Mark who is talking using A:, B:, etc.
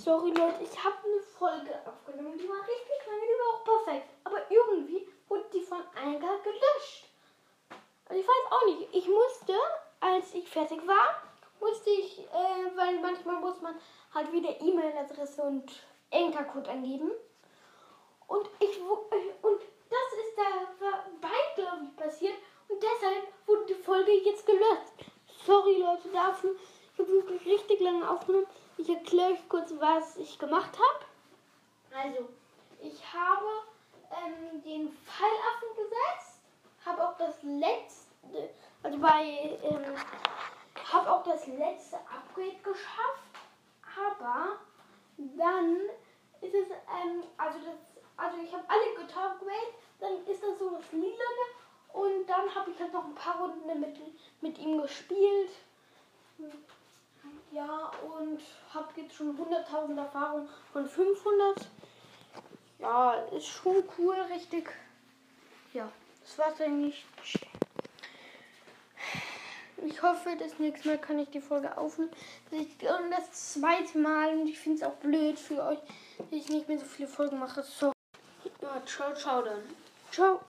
A: Sorry Leute, ich habe eine Folge aufgenommen, die war richtig lange, die war auch perfekt. Aber irgendwie wurde die von Anker gelöscht. Also ich weiß auch nicht. Ich musste, als ich fertig war, musste ich, äh, weil manchmal muss man halt wieder E-Mail-Adresse und Enkercode angeben. Und ich äh, und das ist glaube ich, passiert. Und deshalb wurde die Folge jetzt gelöscht. Sorry Leute dafür. Ich habe lange aufgenommen. Ich erkläre euch kurz, was ich gemacht habe. Also, ich habe ähm, den Pfeilaffen gesetzt, habe auch das letzte, also bei, ähm, habe auch das letzte Upgrade geschafft, aber dann ist es, ähm, also das, also ich habe alle geupgradet, dann ist das so das Lilane und dann habe ich halt noch ein paar Runden mit, mit ihm gespielt. Ja, und habe jetzt schon 100.000 Erfahrung von 500. Ja, ist schon cool, richtig. Ja, das war's eigentlich. Ich hoffe, das nächste Mal kann ich die Folge aufnehmen. Und das zweite Mal und ich finde es auch blöd für euch, dass ich nicht mehr so viele Folgen mache. So. Ja, ciao, ciao dann. Ciao.